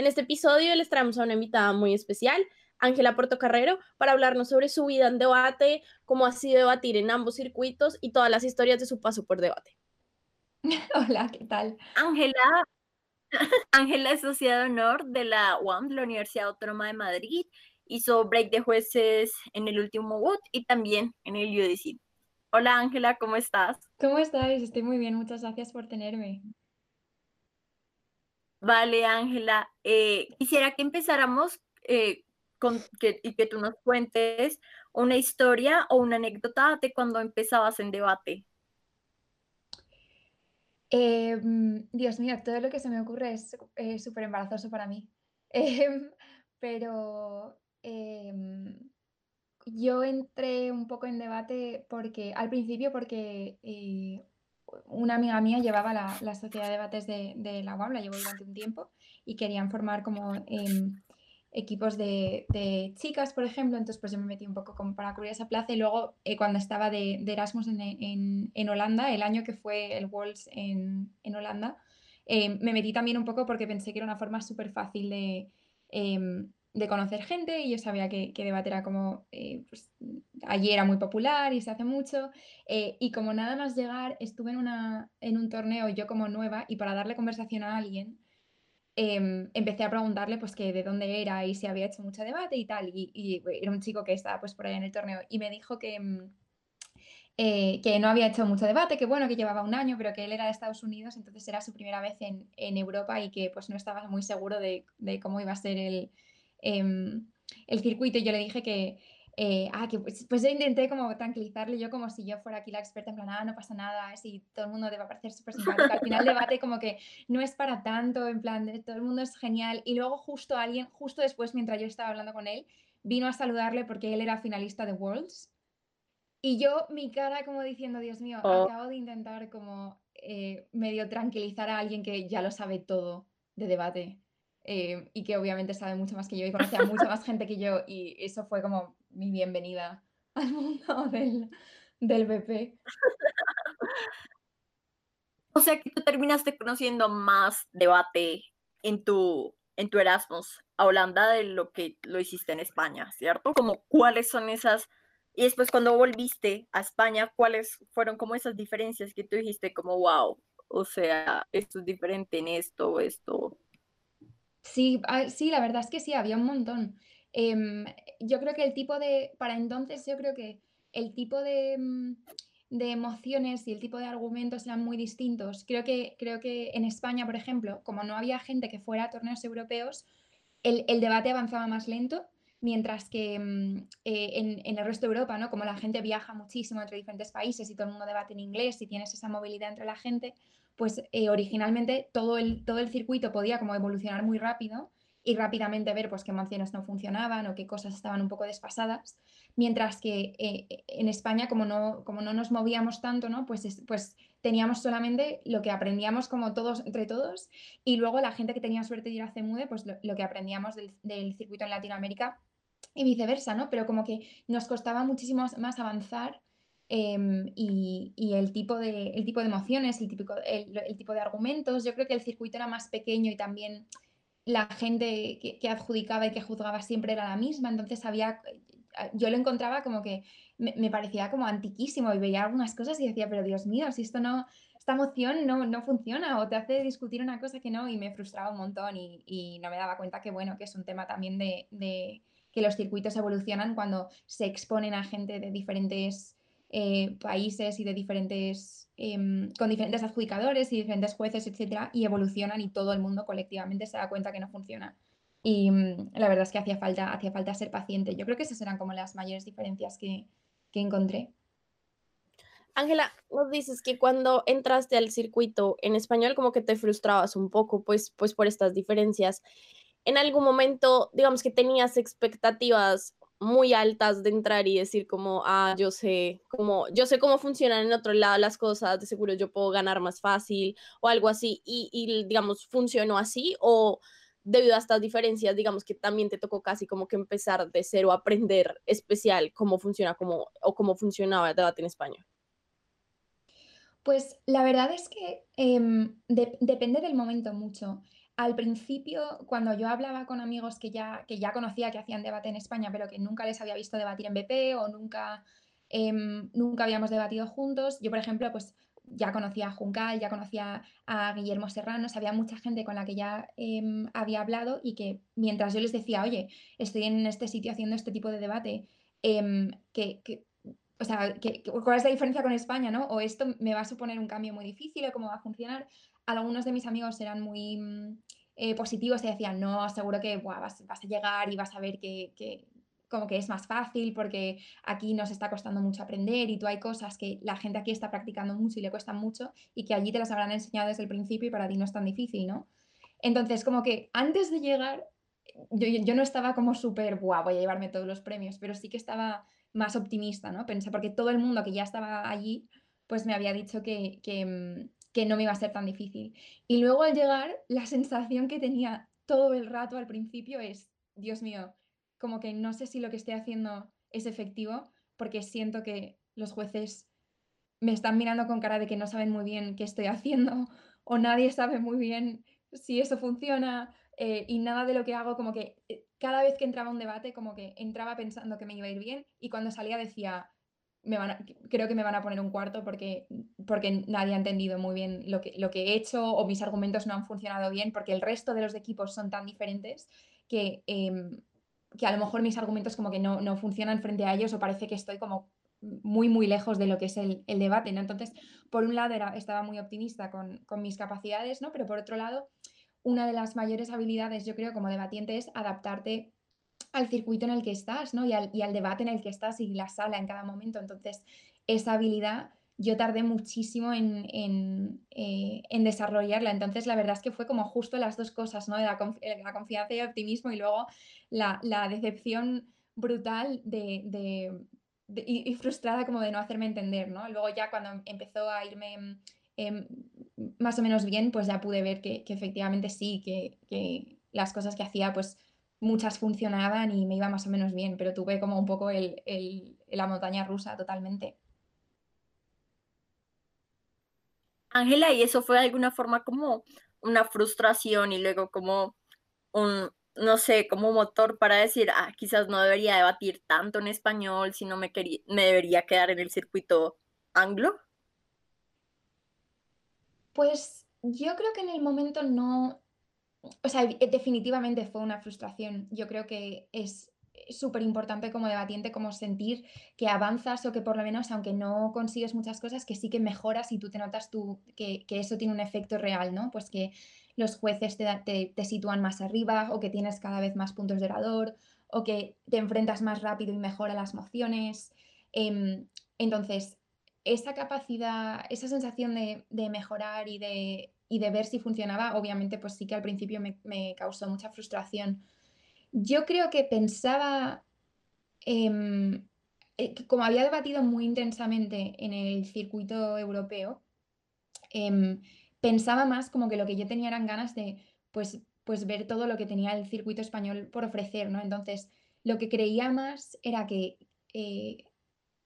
En este episodio les traemos a una invitada muy especial, Ángela Portocarrero, para hablarnos sobre su vida en debate, cómo ha sido debatir en ambos circuitos y todas las historias de su paso por debate. Hola, ¿qué tal? Ángela, Ángela es sociedad de honor de la UAM, la Universidad Autónoma de Madrid. Hizo break de jueces en el último vote y también en el UDC. Hola Ángela, ¿cómo estás? ¿Cómo estáis? Estoy muy bien, muchas gracias por tenerme. Vale, Ángela. Eh, quisiera que empezáramos eh, con que, y que tú nos cuentes una historia o una anécdota de cuando empezabas en debate. Em, Dios mío, todo lo que se me ocurre es súper embarazoso para mí. Em, pero em, yo entré un poco en debate porque, al principio, porque eh, una amiga mía llevaba la, la sociedad de debates de, de la UAM, la llevó durante un tiempo, y querían formar como em, equipos de, de, chicas, por ejemplo, entonces pues yo me metí un poco como para cubrir esa plaza. Y luego eh, cuando estaba de, de Erasmus en, en, en, Holanda, el año que fue el Worlds en, en Holanda, eh, me metí también un poco porque pensé que era una forma súper fácil de, eh, de conocer gente y yo sabía que, que debate era como, eh, pues, allí era muy popular y se hace mucho eh, y como nada más llegar estuve en, una, en un torneo yo como nueva y para darle conversación a alguien eh, empecé a preguntarle pues que de dónde era y si había hecho mucho debate y tal y, y, era un chico que estaba pues por ahí en el torneo y me dijo que... Mm, eh, que no había hecho mucho debate, que bueno, que llevaba un año, pero que él era de Estados Unidos, entonces era su primera vez en, en Europa y que pues no estaba muy seguro de, de cómo iba a ser el, Em, el circuito y yo le dije que, eh, ah, que pues, pues, yo intenté como tranquilizarle yo como si yo fuera aquí la experta en plan, ah, no pasa nada, si todo el mundo debe parecer súper simpático. Al final el debate como que no es para tanto, en plan, todo el mundo es genial. Y luego justo alguien, justo después, mientras yo estaba hablando con él, vino a saludarle porque él era finalista de Worlds. Y yo, mi cara como diciendo, Dios mío, oh. acabo de intentar como eh, medio tranquilizar a alguien que ya lo sabe todo de debate. Eh, y que obviamente sabe mucho más que yo y conoce a mucha más gente que yo y eso fue como mi bienvenida al mundo del, del BP. O sea que tú terminaste conociendo más debate en tu, en tu Erasmus a Holanda de lo que lo hiciste en España, ¿cierto? Como cuáles son esas, y después cuando volviste a España, cuáles fueron como esas diferencias que tú dijiste como, wow, o sea, esto es diferente en esto, esto, Sí, ah, sí, la verdad es que sí, había un montón. Em, yo creo que el tipo de, para entonces yo creo que el tipo de, mm, de emociones y el tipo de argumentos eran muy distintos. Creo que, creo que en España, por ejemplo, como no había gente que fuera a torneos europeos, el, el debate avanzaba más lento, mientras que mm, eh, en, en, el resto de Europa, ¿no? Como la gente viaja muchísimo entre diferentes países y todo el mundo debate en inglés y tienes esa movilidad entre la gente, pues eh, originalmente todo el, todo el circuito podía como evolucionar muy rápido y rápidamente ver pues qué mociones no funcionaban o qué cosas estaban un poco despasadas, mientras que eh, en España como no, como no nos movíamos tanto, ¿no? pues, pues teníamos solamente lo que aprendíamos como todos entre todos y luego la gente que tenía suerte de ir a CEMUDE, pues lo, lo que aprendíamos del, del, circuito en Latinoamérica y viceversa, ¿no? Pero como que nos costaba muchísimo más avanzar eh, y, y, el, tipo de, el tipo de emociones, el, típico, el, el, tipo de argumentos. Yo creo que el circuito era más pequeño y también la gente que, que, adjudicaba y que juzgaba siempre era la misma, entonces había, yo lo encontraba como que me, me, parecía como antiquísimo y veía algunas cosas y decía, pero Dios mío, si esto no, esta emoción no, no funciona o te hace discutir una cosa que no y me frustraba un montón y, y no me daba cuenta que bueno, que es un tema también de, de que los circuitos evolucionan cuando se exponen a gente de diferentes eh, países y de diferentes, eh, con diferentes adjudicadores y diferentes jueces, etcétera, y evolucionan y todo el mundo colectivamente se da cuenta que no funciona. Y mm, la verdad es que hacía falta, hacía falta ser paciente. Yo creo que esas eran como las mayores diferencias que, que encontré. Ángela, nos dices que cuando entraste al circuito en español como que te frustrabas un poco, pues, pues por estas diferencias. en algún momento, digamos que tenías expectativas muy altas de entrar y decir como, ah, yo sé, como, yo sé cómo funcionan en otro lado las cosas, de seguro yo puedo ganar más fácil o algo así, y, y digamos, funcionó así, o debido a estas diferencias, digamos que también te tocó casi como que empezar de cero a aprender especial cómo funciona como, o cómo funcionaba el debate en España. Pues la verdad es que em, depende del momento mucho. Al principio, cuando yo hablaba con amigos que ya, que ya conocía que hacían debate en España, pero que nunca les había visto debatir en BP o nunca, em, nunca habíamos debatido juntos, yo, por ejemplo, pues ya conocía a Juncal, ya conocía a Guillermo Serrano, había mucha gente con la que ya em, había hablado y que mientras yo les decía, oye, estoy en este sitio haciendo este tipo de debate, em, que, o sea, ¿cuál es la diferencia con España, no? O esto me va a suponer un cambio muy difícil o cómo va a funcionar. Algunos de mis amigos eran muy mm, eh, positivos y decían, no, seguro que vas, a llegar y vas a ver que, que, como que es más fácil porque aquí nos está costando mucho aprender y tú hay cosas que la gente aquí está practicando mucho y le cuestan mucho y que allí te las habrán enseñado desde el principio y para ti no es tan difícil, ¿no? Entonces, como que antes de llegar, yo, no estaba como súper, guau, voy a llevarme todos los premios, pero sí que estaba más optimista, ¿no? Pensé, porque todo el mundo que ya estaba allí, pues me había dicho que, que, mm, que no me iba a ser tan difícil. Y luego al llegar, la sensación que tenía todo el rato al principio es, Dios mío, como que no sé si lo que estoy haciendo es efectivo porque siento que los jueces me están mirando con cara de que no saben muy bien qué estoy haciendo o nadie sabe muy bien si eso funciona eh, y nada de lo que hago como que eh, cada vez que entraba un debate como que entraba pensando que me iba a ir bien y cuando salía decía me van creo que me van a poner un cuarto porque, porque nadie ha entendido muy bien lo que, lo que he hecho o mis argumentos no han funcionado bien porque el resto de los equipos son tan diferentes que em, que a lo mejor mis argumentos como que no, no funcionan frente a ellos o parece que estoy como muy, muy lejos de lo que es el, el debate, ¿no? Entonces, por un lado era, estaba muy optimista con, con, mis capacidades, ¿no? Pero por otro lado, una de las mayores habilidades, yo creo, como debatiente es adaptarte al circuito en el que estás, ¿no? Y al, y al debate en el que estás y la sala en cada momento. Entonces, esa habilidad yo tardé muchísimo en, eh, en, desarrollarla. Entonces, la verdad es que fue como justo las dos cosas, ¿no? La, eh, la confianza y el optimismo y luego la, la decepción brutal de, de, y, frustrada como de no hacerme entender, ¿no? Luego ya cuando empezó a irme em, más o menos bien, pues ya pude ver que, que efectivamente sí, que, que, las cosas que hacía, pues muchas funcionaban y me iba más o menos bien, pero tuve como un poco el, el, la montaña rusa totalmente. Ángela, ¿y eso fue de alguna forma como una frustración y luego como un, no sé, como motor para decir, ah, quizás no debería debatir tanto en español, sino me, quería, me debería quedar en el circuito anglo? Pues yo creo que en el momento no, o sea, definitivamente fue una frustración. Yo creo que es súper importante como debatiente, como sentir que avanzas o que por lo menos, aunque no consigues muchas cosas, que sí que mejoras y tú te notas tú que, eso tiene un efecto real, ¿no? Pues que los jueces te, te, sitúan más arriba o que tienes cada vez más puntos de orador o que te enfrentas más rápido y mejor a las mociones. Em, entonces, esa capacidad, esa sensación de, mejorar y de, y de, ver si funcionaba, obviamente, pues sí que al principio me, causó mucha frustración yo creo que pensaba, em, eh, como había debatido muy intensamente en el circuito europeo, em, pensaba más como que lo que yo tenía eran ganas de pues, pues ver todo lo que tenía el circuito español por ofrecer, ¿no? Entonces, lo que creía más era que, eh,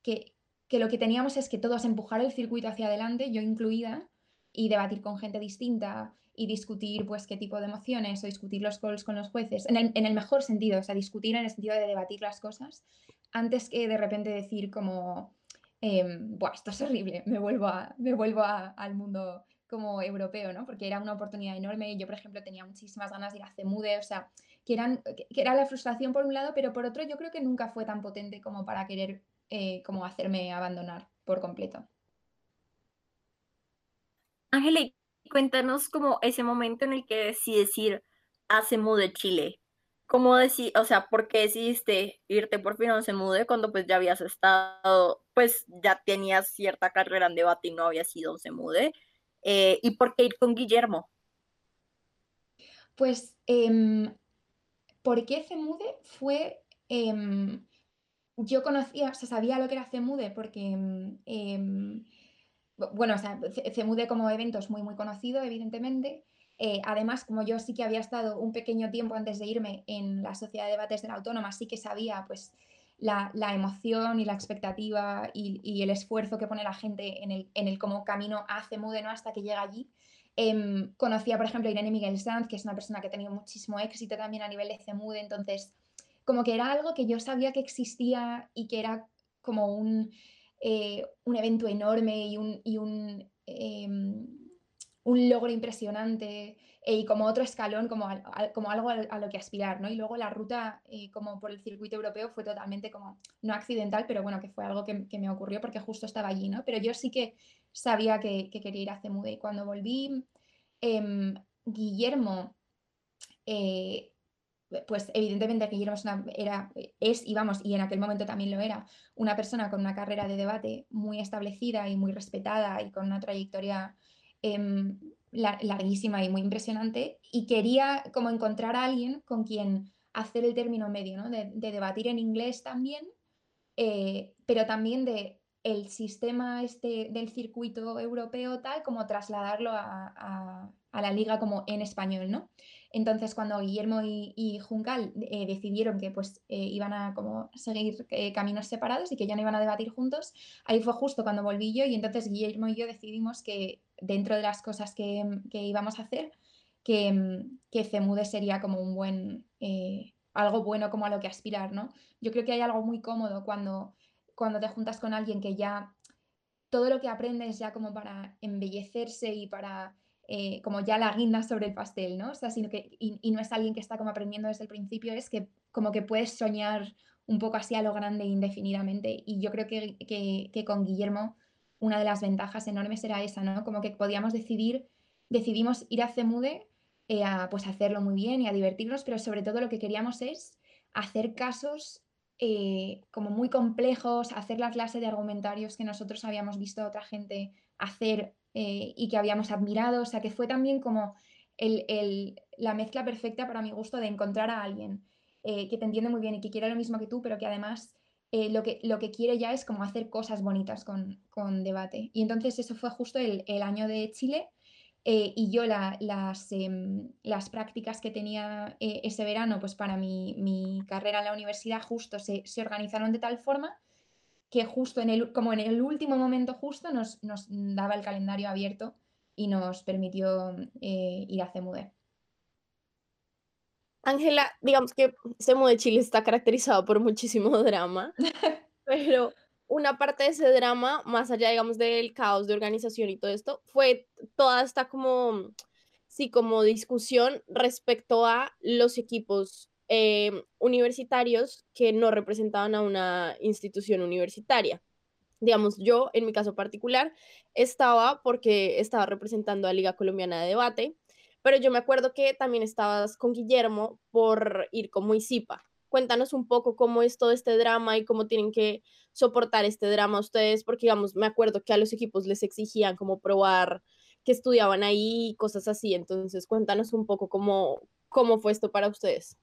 que, que lo que teníamos es que todos empujar el circuito hacia adelante, yo incluida, y debatir con gente distinta y discutir pues qué tipo de emociones o discutir los calls con los jueces, en el, mejor sentido, o sea, discutir en el sentido de debatir las cosas, antes que de repente decir como, eh, esto es horrible, me vuelvo, a, me vuelvo al mundo como europeo, ¿no? Porque era una oportunidad enorme. Yo, por ejemplo, tenía muchísimas ganas de ir a CEMUDE, o sea, que, eran, que, era la frustración por un lado, pero por otro yo creo que nunca fue tan potente como para querer eh, como hacerme abandonar por completo. Ángela, cuéntanos como ese momento en el que decides ir a de Chile. ¿Cómo decir, o sea, por qué decidiste irte por fin a Semude cuando pues ya habías estado, pues ya tenías cierta carrera en debate y no habías sido Semude? Eh, ¿Y por qué ir con Guillermo? Pues em, ¿por qué CEMUDE fue... Em, yo conocía, o sea, sabía lo que era CEMUDE porque, em, bueno, o sea, CEMUDE como evento es muy, muy conocido, evidentemente. Eh, además, como yo sí que había estado un pequeño tiempo antes de irme en la Sociedad de Debates de la Autónoma, sí que sabía pues la, emoción y la expectativa y, el esfuerzo que pone la gente en el, en el como camino a CEMUDE ¿no? hasta que llega allí. Em, conocía, por ejemplo, a Irene Miguel Sanz, que es una persona que ha tenido muchísimo éxito también a nivel de CEMUDE, entonces como que era algo que yo sabía que existía y que era como un, eh, un evento enorme y un, y un, em, un logro impresionante eh, y como otro escalón, como, como algo a, lo que aspirar, ¿no? Y luego la ruta eh, como por el circuito europeo fue totalmente como, no accidental, pero bueno, que fue algo que, me ocurrió porque justo estaba allí, ¿no? Pero yo sí que sabía que, que quería ir a CEMUDE y cuando volví, em, Guillermo pues evidentemente Guillermo es, era, es, y vamos, y en aquel momento también lo era, una persona con una carrera de debate muy establecida y muy respetada y con una trayectoria em, larguísima y muy impresionante, y quería como encontrar a alguien con quien hacer el término medio, ¿no? de, debatir en inglés también, eh, pero también de el sistema este del circuito europeo tal, como trasladarlo a, a la liga como en español, ¿no? Entonces, cuando Guillermo y, Juncal eh, decidieron que pues, eh, iban a como, seguir eh, caminos separados y que ya no iban a debatir juntos, ahí fue justo cuando volví yo y entonces Guillermo y yo decidimos que dentro de las cosas que, íbamos a hacer, que, que, CEMUDE sería como un buen, algo bueno como a lo que aspirar, ¿no? Yo creo que hay algo muy cómodo cuando, cuando te juntas con alguien que ya todo lo que aprendes ya como para embellecerse y para eh, como ya la guinda sobre el pastel, ¿no? O sea, sino que, y, no es alguien que está como aprendiendo desde el principio, es que como que puedes soñar un poco así a lo grande indefinidamente. Y yo creo que, que, con Guillermo una de las ventajas enormes era esa, ¿no? Como que podíamos decidir, decidimos ir a Cemude eh, a pues hacerlo muy bien y a divertirnos, pero sobre todo lo que queríamos es hacer casos eh, como muy complejos, hacer la clase de argumentarios que nosotros habíamos visto a otra gente hacer eh, y que habíamos admirado. O sea, que fue también como la mezcla perfecta para mi gusto de encontrar a alguien eh, que te entiende muy bien y que quiere lo mismo que tú, pero que además eh, lo, que, lo que quiere ya es como hacer cosas bonitas con, debate. Y entonces eso fue justo el, año de Chile. y yo las, em, las, prácticas que tenía ese verano, pues para mi, mi, carrera en la universidad, justo se, se organizaron de tal forma que justo en el, como en el último momento justo nos, daba el calendario abierto y nos permitió eh, ir a CEMUDE. Ángela, digamos que CEMUDE Chile está caracterizado por muchísimo drama, pero una parte de ese drama, más allá, digamos, del caos de organización y todo esto, fue toda esta como, sí, como discusión respecto a los equipos Em, universitarios que no representaban a una institución universitaria. Digamos, yo en mi caso particular estaba porque estaba representando a Liga Colombiana de Debate, pero yo me acuerdo que también estabas con Guillermo por ir como ICIPA. Cuéntanos un poco cómo es todo este drama y cómo tienen que soportar este drama ustedes, porque digamos, me acuerdo que a los equipos les exigían como probar que estudiaban ahí, cosas así. Entonces, cuéntanos un poco cómo, cómo fue esto para ustedes.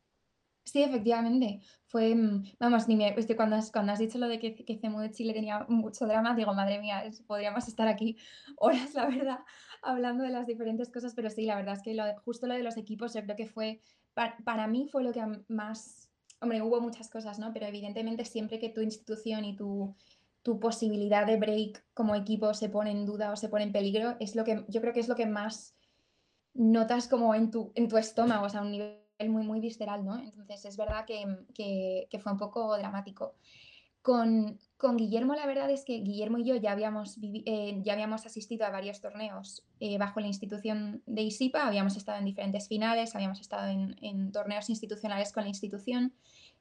Sí, efectivamente. Fue, mm, vamos, ni me, cuando, has, cuando has dicho lo de que, que CEMU de Chile tenía mucho drama, digo, madre mía, podríamos estar aquí horas, la verdad, hablando de las diferentes cosas, pero sí, la verdad es que lo justo lo de los equipos, yo creo que fue, para, mí fue lo que más, hombre, hubo muchas cosas, ¿no? Pero evidentemente siempre que tu institución y tu, tu posibilidad de break como equipo se pone en duda o se pone en peligro, es lo que, yo creo que es lo que más notas como en tu, en tu estómago, o sea, un nivel muy, visceral, ¿no? Entonces es verdad que, fue un poco dramático. Con, Guillermo, la verdad es que Guillermo y yo ya habíamos, eh, ya habíamos asistido a varios torneos eh, bajo la institución de ISIPA, habíamos estado en diferentes finales, habíamos estado en, torneos institucionales con la institución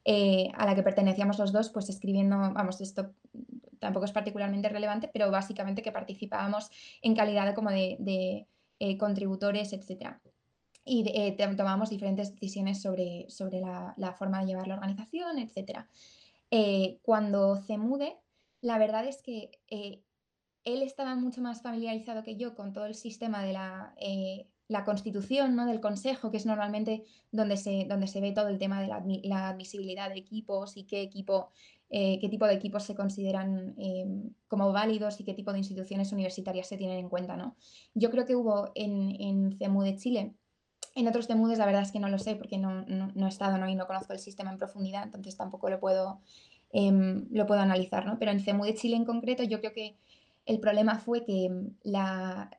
eh, a la que pertenecíamos los dos, pues escribiendo, vamos, esto tampoco es particularmente relevante, pero básicamente que participábamos en calidad como de, de contributores, etcétera y eh, tomamos diferentes decisiones sobre, sobre la, forma de llevar la organización, etc. Eh, cuando CEMUDE, la verdad es que eh, él estaba mucho más familiarizado que yo con todo el sistema de la la constitución ¿no? del consejo, que es normalmente donde se, donde se ve todo el tema de la, admisibilidad de equipos y qué equipo, eh, qué tipo de equipos se consideran em, como válidos y qué tipo de instituciones universitarias se tienen en cuenta. ¿no? Yo creo que hubo en, en CEMU de Chile, en otros CEMUDES la verdad es que no lo sé porque no, no, he estado ¿no? y no conozco el sistema en profundidad, entonces tampoco lo puedo, em, lo puedo analizar, ¿no? pero en CEMU de Chile en concreto yo creo que el problema fue que em, la,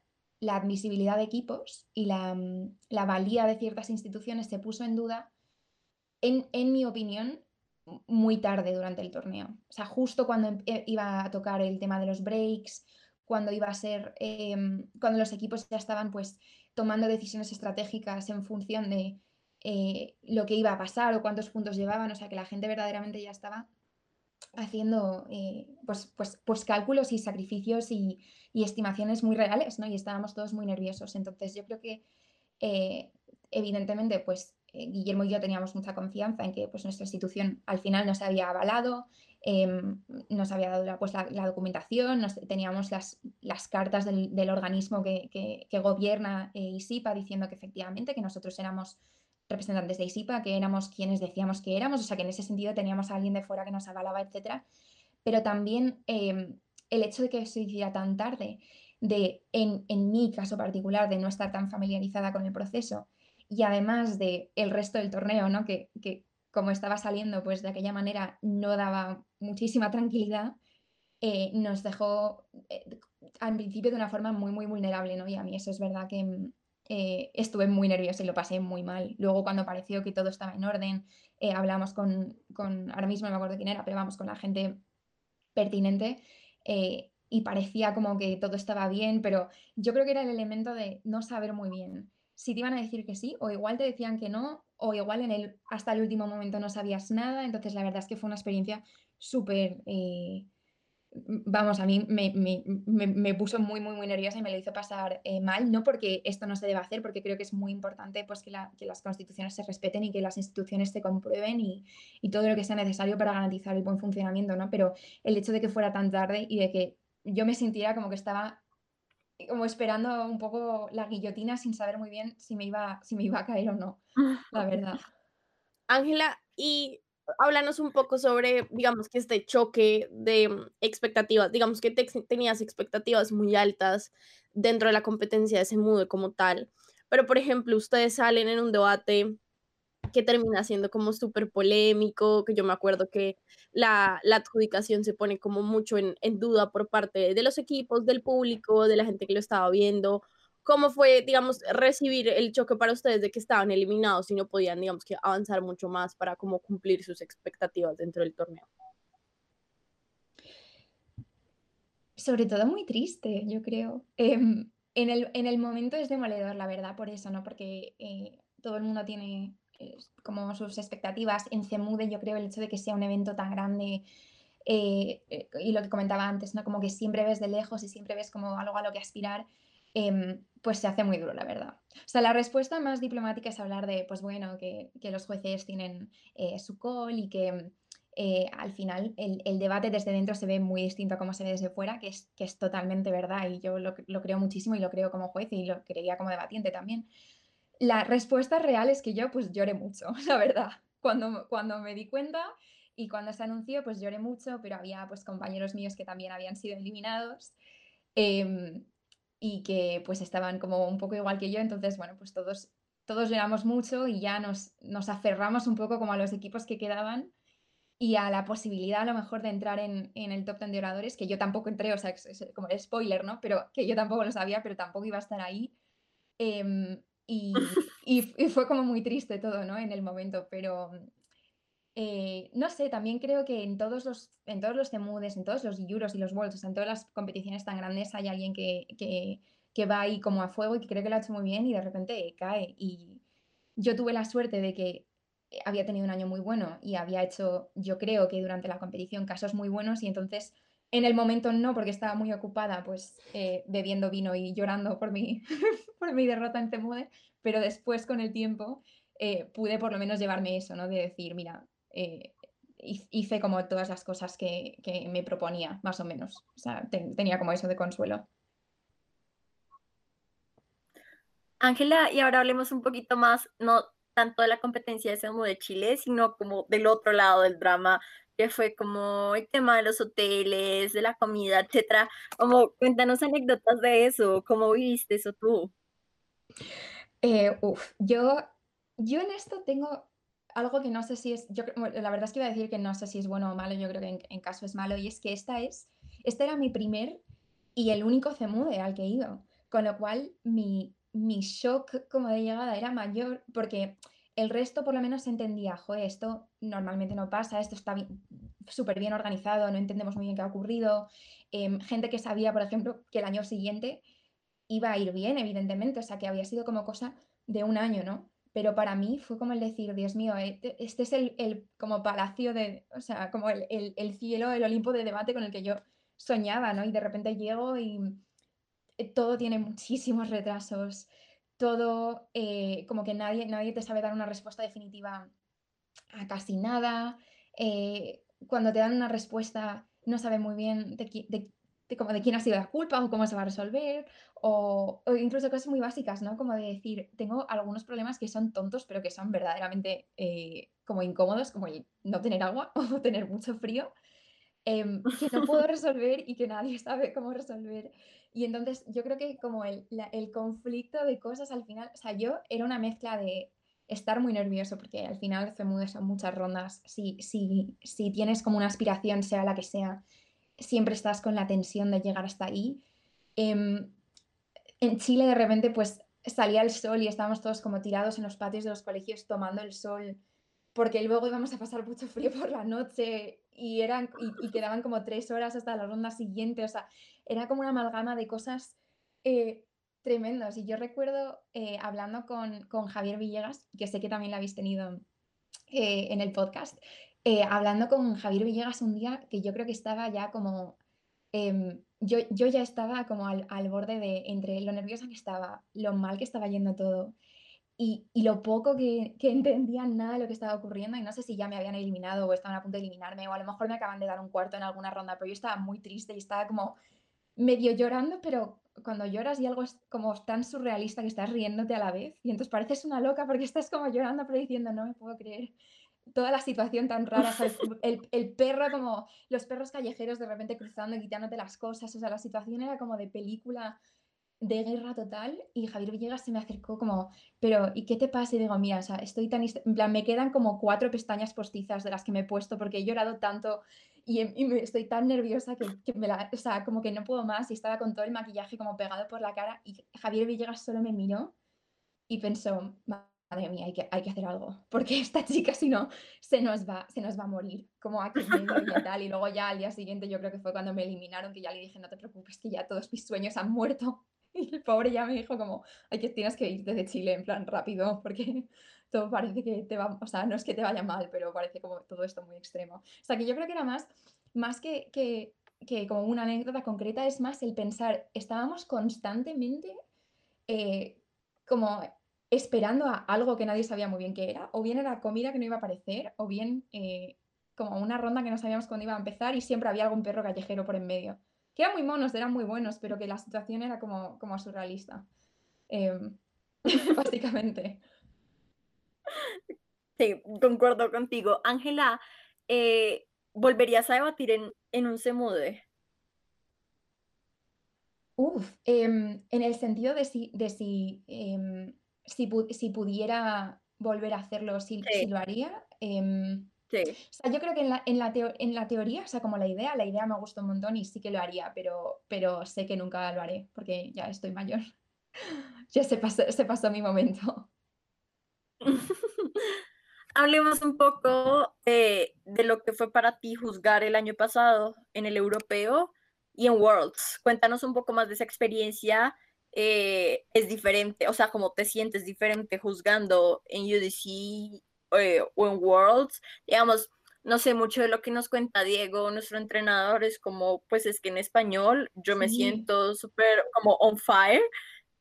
la admisibilidad de equipos y mm, la, valía de ciertas instituciones se puso en duda, en, en, mi opinión, muy tarde durante el torneo. O sea, justo cuando em, eh, iba a tocar el tema de los breaks, cuando iba a ser, em, cuando los equipos ya estaban pues tomando decisiones estratégicas en función de eh, lo que iba a pasar o cuántos puntos llevaban, o sea, que la gente verdaderamente ya estaba haciendo eh, pues, pues, pues, cálculos y sacrificios y, estimaciones muy reales, ¿no? Y estábamos todos muy nerviosos. Entonces yo creo que eh, evidentemente pues Guillermo y yo teníamos mucha confianza en que pues, nuestra institución al final nos había avalado, em, nos había dado pues, la, documentación, nos, teníamos las, cartas del, organismo que, gobierna ISIPA diciendo que efectivamente que nosotros éramos representantes de ISIPA, que éramos quienes decíamos que éramos, o sea que en ese sentido teníamos a alguien de fuera que nos avalaba, etcétera. Pero también em, el hecho de que se hiciera tan tarde, de, en, mi caso particular, de no estar tan familiarizada con el proceso, y además de el resto del torneo, ¿no? que como estaba saliendo, pues de aquella manera no daba muchísima tranquilidad, eh, nos dejó eh, al principio de una forma muy, muy vulnerable, ¿no? Y a mí eso es verdad que, em, eh, estuve muy nerviosa y lo pasé muy mal. Luego cuando pareció que todo estaba en orden, eh, hablamos con, con, ahora mismo no me acuerdo quién era, pero vamos con la gente pertinente y parecía como que todo estaba bien, pero yo creo que era el elemento de no saber muy bien si te iban a decir que sí o igual te decían que no o igual en el, hasta el último momento no sabías nada. Entonces la verdad es que fue una experiencia súper vamos, a mí me, puso muy, muy, muy nerviosa y me lo hizo pasar eh, mal, no porque esto no se deba hacer, porque creo que es muy importante pues, que, las constituciones se respeten y que las instituciones se comprueben y, todo lo que sea necesario para garantizar el buen funcionamiento, ¿no? Pero el hecho de que fuera tan tarde y de que yo me sintiera como que estaba como esperando un poco la guillotina sin saber muy bien si me iba, si me iba a caer o no, la verdad. Ángela, y háblanos un poco sobre, digamos, que este choque de mm, expectativas, digamos que tenías expectativas muy altas dentro de la competencia de ese mudo como tal, pero por ejemplo, ustedes salen en un debate que termina siendo como súper polémico, que yo me acuerdo que la, la adjudicación se pone como mucho en, en duda por parte de los equipos, del público, de la gente que lo estaba viendo, ¿Cómo fue, digamos, recibir el choque para ustedes de que estaban eliminados y no podían, digamos, que avanzar mucho más para como cumplir sus expectativas dentro del torneo? Sobre todo muy triste, yo creo. Em, en, el, en, el, momento es demoledor, la verdad, por eso, ¿no? Porque eh, todo el mundo tiene eh, como sus expectativas. En CEMUDE yo creo el hecho de que sea un evento tan grande eh, y lo que comentaba antes, ¿no? Como que siempre ves de lejos y siempre ves como algo a lo que aspirar. Em, pues se hace muy duro, la verdad. O sea, la respuesta más diplomática es hablar de, pues bueno, que, los jueces tienen eh, su call y que eh, al final el, debate desde dentro se ve muy distinto a cómo se ve desde fuera, que es, que es totalmente verdad y yo lo, creo muchísimo y lo creo como juez y lo creía como debatiente también. La respuesta real es que yo pues lloré mucho, la verdad. Cuando, cuando me di cuenta y cuando se anunció pues lloré mucho, pero había pues compañeros míos que también habían sido eliminados. Em, y que pues estaban como un poco igual que yo, entonces bueno, pues todos, todos lloramos mucho y ya nos, nos aferramos un poco como a los equipos que quedaban y a la posibilidad a lo mejor de entrar en, en el top 10 de oradores, que yo tampoco entré, o sea, es, como el spoiler, ¿no? Pero que yo tampoco lo sabía, pero tampoco iba a estar ahí. Em, y, y, fue como muy triste todo, ¿no? En el momento, pero eh, no sé, también creo que en todos los, en todos los temudes, en todos los Euros y los Worlds, en todas las competiciones tan grandes hay alguien que, que, va ahí como a fuego y que cree que lo ha hecho muy bien y de repente cae. Y yo tuve la suerte de que había tenido un año muy bueno y había hecho, yo creo que durante la competición, casos muy buenos y entonces en el momento no, porque estaba muy ocupada pues eh, bebiendo vino y llorando por mi, por mi derrota en Temude, pero después con el tiempo eh, pude por lo menos llevarme eso, ¿no? De decir, mira, eh, hice como todas las cosas que, me proponía, más o menos. O sea, tenía como eso de consuelo. Ángela, y ahora hablemos un poquito más, no tanto de la competencia de SEMU de Chile, sino como del otro lado del drama, que fue como el tema de los hoteles, de la comida, etcétera. Como, cuéntanos anécdotas de eso, ¿cómo viviste eso tú? Eh, uf, yo, yo en esto tengo algo que no sé si es, yo, la verdad es que iba a decir que no sé si es bueno o malo, yo creo que en, caso es malo, y es que esta es, este era mi primer y el único CEMUDE al que ido, con lo cual mi, mi shock como de llegada era mayor, porque el resto por lo menos entendía, joder, esto normalmente no pasa, esto está súper bien organizado, no entendemos muy bien qué ha ocurrido. Em, gente que sabía, por ejemplo, que el año siguiente iba a ir bien, evidentemente, o sea, que había sido como cosa de un año, ¿no? Pero para mí fue como el decir, Dios mío, eh, este es el, el como palacio de, o sea, como el, el, el, cielo, el Olimpo de debate con el que yo soñaba, ¿no? Y de repente llego y eh, todo tiene muchísimos retrasos, todo, eh, como que nadie, nadie te sabe dar una respuesta definitiva a casi nada. Eh, cuando te dan una respuesta, no sabe muy bien de, de, como de quién ha sido la culpa o cómo se va a resolver, o, incluso cosas muy básicas, ¿no? Como de decir, tengo algunos problemas que son tontos, pero que son verdaderamente eh, como incómodos, como no tener agua o tener mucho frío, em, que no puedo resolver y que nadie sabe cómo resolver. Y entonces yo creo que como el, el conflicto de cosas al final, o sea, yo era una mezcla de estar muy nervioso, porque al final FEMUDE son muchas rondas. Si, si, si tienes como una aspiración, sea la que sea, siempre estás con la tensión de llegar hasta ahí. Em, en Chile de repente pues salía el sol y estábamos todos como tirados en los patios de los colegios tomando el sol, porque luego íbamos a pasar mucho frío por la noche y, eran, y, quedaban como tres horas hasta la ronda siguiente. O sea, era como una amalgama de cosas eh, tremendas. Y yo recuerdo eh, hablando con, con, Javier Villegas, que sé que también la habéis tenido eh, en el podcast, hablando con Javier Villegas un día que yo creo que estaba ya como... Em, yo, yo, ya estaba como al, al, borde de entre lo nerviosa que estaba, lo mal que estaba yendo todo y, y lo poco que, que, entendía nada de lo que estaba ocurriendo y no sé si ya me habían eliminado o estaban a punto de eliminarme o a lo mejor me acaban de dar un cuarto en alguna ronda, pero yo estaba muy triste y estaba como medio llorando, pero cuando lloras y algo es como tan surrealista que estás riéndote a la vez y entonces pareces una loca porque estás como llorando pero diciendo no me puedo creer toda la situación tan rara, el, el, perro como los perros callejeros de repente cruzando y quitándote las cosas, o sea, la situación era como de película de guerra total y Javier Villegas se me acercó como, pero ¿y qué te pasa? Y digo, mira, o sea, estoy tan, en plan, me quedan como cuatro pestañas postizas de las que me he puesto porque he llorado tanto y, estoy tan nerviosa que, me la, o sea, como que no puedo más y estaba con todo el maquillaje como pegado por la cara y Javier Villegas solo me miró y pensó, madre mía, hay que, hay que hacer algo, porque esta chica si no se nos va, se nos va a morir, como aquí y tal, y luego ya al día siguiente yo creo que fue cuando me eliminaron que ya le dije, no te preocupes, que ya todos mis sueños han muerto Y el pobre ya me dijo como, hay que tienes que ir desde Chile en plan rápido, porque todo parece que te va, o sea, no es que te vaya mal, pero parece como todo esto muy extremo. O sea, que yo creo que era más, más que, que, que como una anécdota concreta, es más el pensar, estábamos constantemente eh, como esperando a algo que nadie sabía muy bien qué era, o bien era comida que no iba a aparecer, o bien eh, como una ronda que no sabíamos cuándo iba a empezar y siempre había algún perro callejero por en medio que eran muy monos, eran muy buenos, pero que la situación era como, como surrealista, em, básicamente. Sí, concuerdo contigo. Ángela, eh, ¿volverías a debatir en, en un semude? Uf, em, en el sentido de si, de si, em, si, si, pudiera volver a hacerlo, si, si lo haría. O sea, yo creo que en la, en la, en la teoría, o sea, como la idea, la idea me gusta un montón y sí que lo haría, pero, pero sé que nunca lo haré porque ya estoy mayor. ya se pasó, se pasó mi momento. Hablemos un poco de, de, lo que fue para ti juzgar el año pasado en el europeo y en Worlds. Cuéntanos un poco más de esa experiencia. Eh, es diferente, o sea, cómo te sientes diferente juzgando en UDC eh, o en Worlds, digamos, no sé mucho de lo que nos cuenta Diego, nuestro entrenador, es como, pues es que en español yo me siento súper como on fire,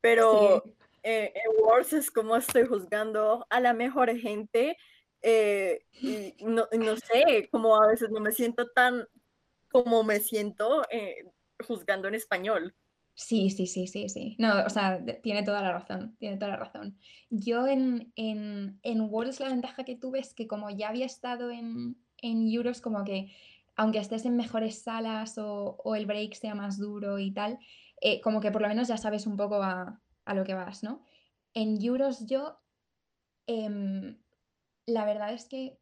pero eh, en Worlds es como estoy juzgando a la mejor gente, eh, y no, no, sé, como a veces no me siento tan como me siento juzgando en español. Sí, sí, sí, sí, sí. No, o sea, tiene toda la razón, tiene toda la razón. Yo en, en, en Worlds la ventaja que tuve es que como ya había estado en, en Euros, como que aunque estés en mejores salas o, o el break sea más duro y tal, eh, como que por lo menos ya sabes un poco a, a lo que vas, ¿no? En Euros yo, em, la verdad es que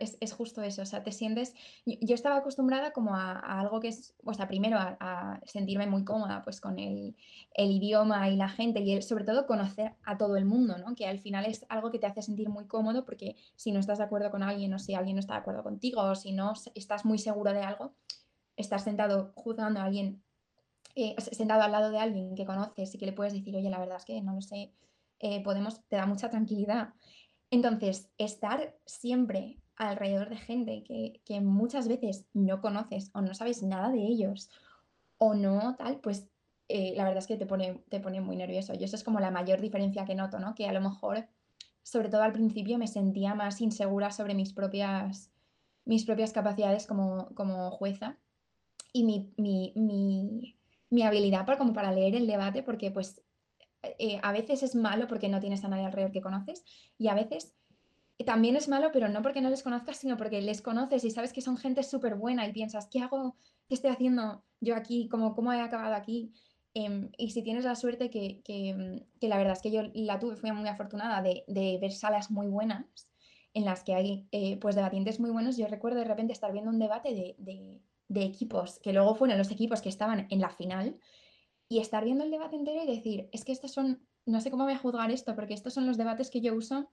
es, justo eso, o sea, te sientes, yo, estaba acostumbrada como a, algo que es, o sea, primero a, sentirme muy cómoda pues con el, idioma y la gente y sobre todo conocer a todo el mundo, ¿no? Que al final es algo que te hace sentir muy cómodo porque si no estás de acuerdo con alguien o si alguien no está de acuerdo contigo o si no estás muy seguro de algo, estás sentado juzgando a alguien, eh, sentado al lado de alguien que conoces y que le puedes decir, oye, la verdad es que no lo sé, eh, podemos, te da mucha tranquilidad. Entonces, estar siempre alrededor de gente que, muchas veces no conoces o no sabes nada de ellos o no tal, pues eh, la verdad es que te pone, te pone muy nervioso. Y eso es como la mayor diferencia que noto, ¿no? Que a lo mejor, sobre todo al principio, me sentía más insegura sobre mis propias, mis propias capacidades como, como jueza y mi, mi, mi, mi habilidad para, como para leer el debate, porque pues eh, a veces es malo porque no tienes a nadie alrededor que conoces y a veces también es malo, pero no porque no les conozcas, sino porque les conoces y sabes que son gente súper buena y piensas, ¿qué hago? ¿Qué estoy haciendo yo aquí? ¿Cómo, cómo he acabado aquí? Em, y si tienes la suerte que, que, la verdad es que yo la tuve, fui muy afortunada de, de ver salas muy buenas en las que hay eh, pues debatientes muy buenos. Yo recuerdo de repente estar viendo un debate de, de, de equipos, que luego fueron los equipos que estaban en la final, y estar viendo el debate entero y decir, es que estos son, no sé cómo voy a juzgar esto, porque estos son los debates que yo uso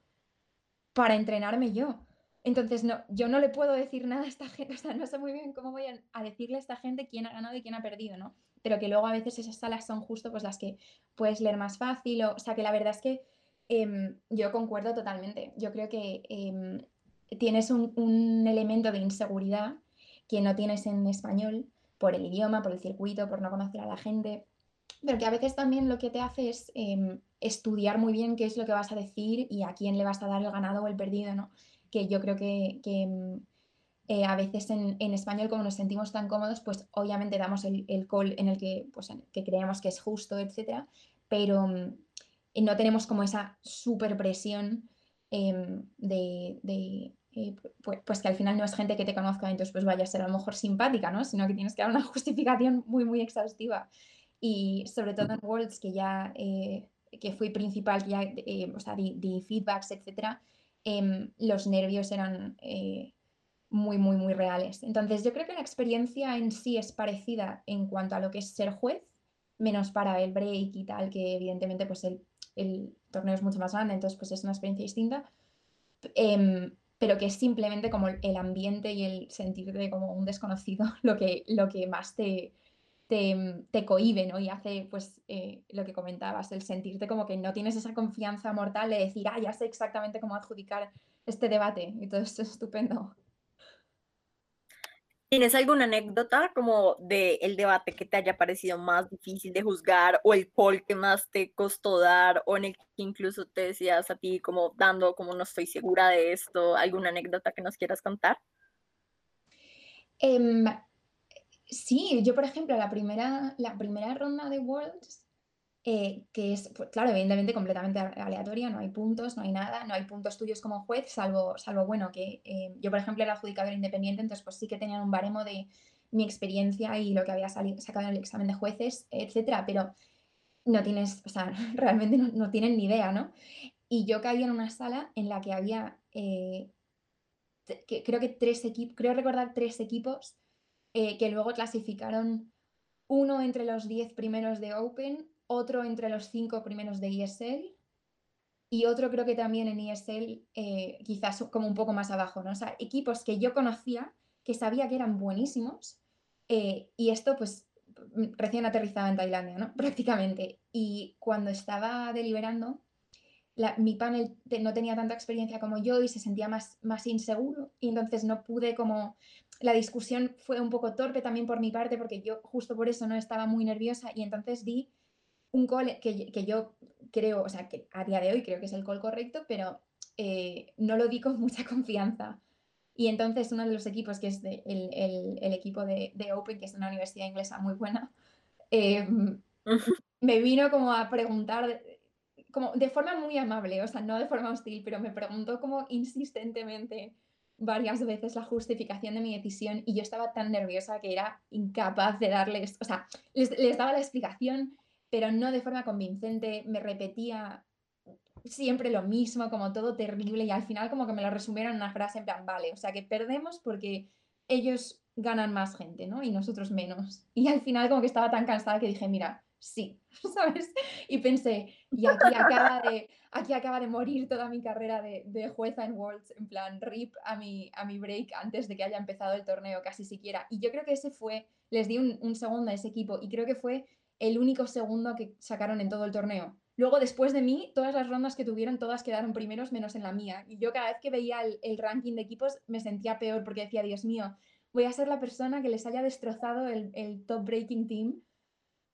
para entrenarme yo. Entonces, no, yo no le puedo decir nada a esta gente, o sea, no sé muy bien cómo voy a, decirle a esta gente quién ha ganado y quién ha perdido, ¿no? Pero que luego a veces esas salas son justo pues las que puedes leer más fácil, o, sea, que la verdad es que em, yo concuerdo totalmente. Yo creo que em, tienes un elemento de inseguridad que no tienes en español por el idioma, por el circuito, por no conocer a la gente pero que a veces también lo que te hace es em, estudiar muy bien qué es lo que vas a decir y a quién le vas a dar el ganado o el perdido, ¿no? Que yo creo que, em, eh, a veces en, español, como nos sentimos tan cómodos, pues obviamente damos el, call en el que, pues, que creemos que es justo, etcétera, pero em, no tenemos como esa super presión de, eh, pues, pues, que al final no es gente que te conozca, entonces pues vaya a ser a lo mejor simpática, ¿no? Sino que tienes que dar una justificación muy, muy exhaustiva y sobre todo en Worlds, que ya eh, que fui principal, ya, eh, o sea, di, feedbacks, etc., em, los nervios eran eh, muy, muy, muy reales. Entonces, yo creo que la experiencia en sí es parecida en cuanto a lo que es ser juez, menos para el break y tal, que evidentemente pues el, el torneo es mucho más grande, entonces pues es una experiencia distinta, em, pero que es simplemente como el ambiente y el sentirte como un desconocido lo que, lo que más te, te, mm, te cohibe, ¿no? Y hace, pues, eh, lo que comentabas, el sentirte como que no tienes esa confianza mortal de decir, ah, ya sé exactamente cómo adjudicar este debate. Y todo esto es estupendo. ¿Tienes alguna anécdota como de el debate que te haya parecido más difícil de juzgar o el call que más te costó dar o en el que incluso te decías a ti como dando como no estoy segura de esto? ¿Alguna anécdota que nos quieras contar? Em, Sí, yo por ejemplo, la primera, la primera ronda de Worlds, eh, que es, pues, claro, evidentemente completamente aleatoria, no hay puntos, no hay nada, no hay puntos tuyos como juez, salvo, salvo bueno, que eh, yo por ejemplo era adjudicador independiente, entonces pues sí que tenían un baremo de mi experiencia y lo que había salido, sacado en el examen de jueces, etcétera, pero no tienes, o sea, realmente no, tienen ni idea, ¿no? Y yo caí en una sala en la que había, eh, creo que tres equipos, creo recordar tres equipos eh, que luego clasificaron uno entre los 10 primeros de Open, otro entre los 5 primeros de ESL y otro creo que también en ESL eh, quizás como un poco más abajo, ¿no? O sea, equipos que yo conocía, que sabía que eran buenísimos eh, y esto pues recién aterrizaba en Tailandia, ¿no? Prácticamente. Y cuando estaba deliberando, mi panel no tenía tanta experiencia como yo y se sentía más, más inseguro y entonces no pude como la discusión fue un poco torpe también por mi parte, porque yo justo por eso no estaba muy nerviosa y entonces di un call que, que yo creo, o sea, que a día de hoy creo que es el call correcto, pero eh, no lo di con mucha confianza. Y entonces uno de los equipos, que es el, el, equipo de, de, Open, que es una universidad inglesa muy buena, em, me vino como a preguntar, como de forma muy amable, o sea, no de forma hostil, pero me preguntó como insistentemente varias veces la justificación de mi decisión y yo estaba tan nerviosa que era incapaz de darles, o sea, les, les daba la explicación, pero no de forma convincente, me repetía siempre lo mismo, como todo terrible y al final como que me lo resumieron en una frase en plan, vale, o sea que perdemos porque ellos ganan más gente, ¿no? Y nosotros menos. Y al final como que estaba tan cansada que dije, mira, sí, ¿sabes? Y pensé, y aquí acaba de, aquí acaba de morir toda mi carrera de, de jueza en Worlds, en plan, rip a mi, a mi break antes de que haya empezado el torneo, casi siquiera. Y yo creo que ese fue, les di un, un segundo a ese equipo y creo que fue el único segundo que sacaron en todo el torneo. Luego, después de mí, todas las rondas que tuvieron, todas quedaron primeros menos en la mía. Y yo cada vez que veía el, el ranking de equipos me sentía peor porque decía, Dios mío, voy a ser la persona que les haya destrozado el, el top breaking team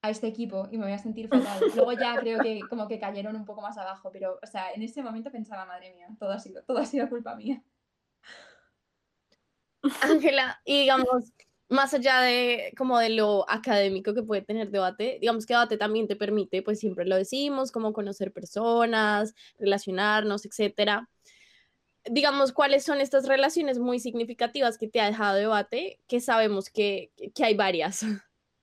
a este equipo y me voy a sentir fatal. Luego ya creo que como que cayeron un poco más abajo, pero o sea, en ese momento pensaba, madre mía, todo ha sido, todo ha sido culpa mía. Ángela, y digamos, más allá de como de lo académico que puede tener debate, digamos que debate también te permite, pues siempre lo decimos, como conocer personas, relacionarnos, etcétera. Digamos, ¿cuáles son estas relaciones muy significativas que te ha dejado debate? Que sabemos que, que hay varias.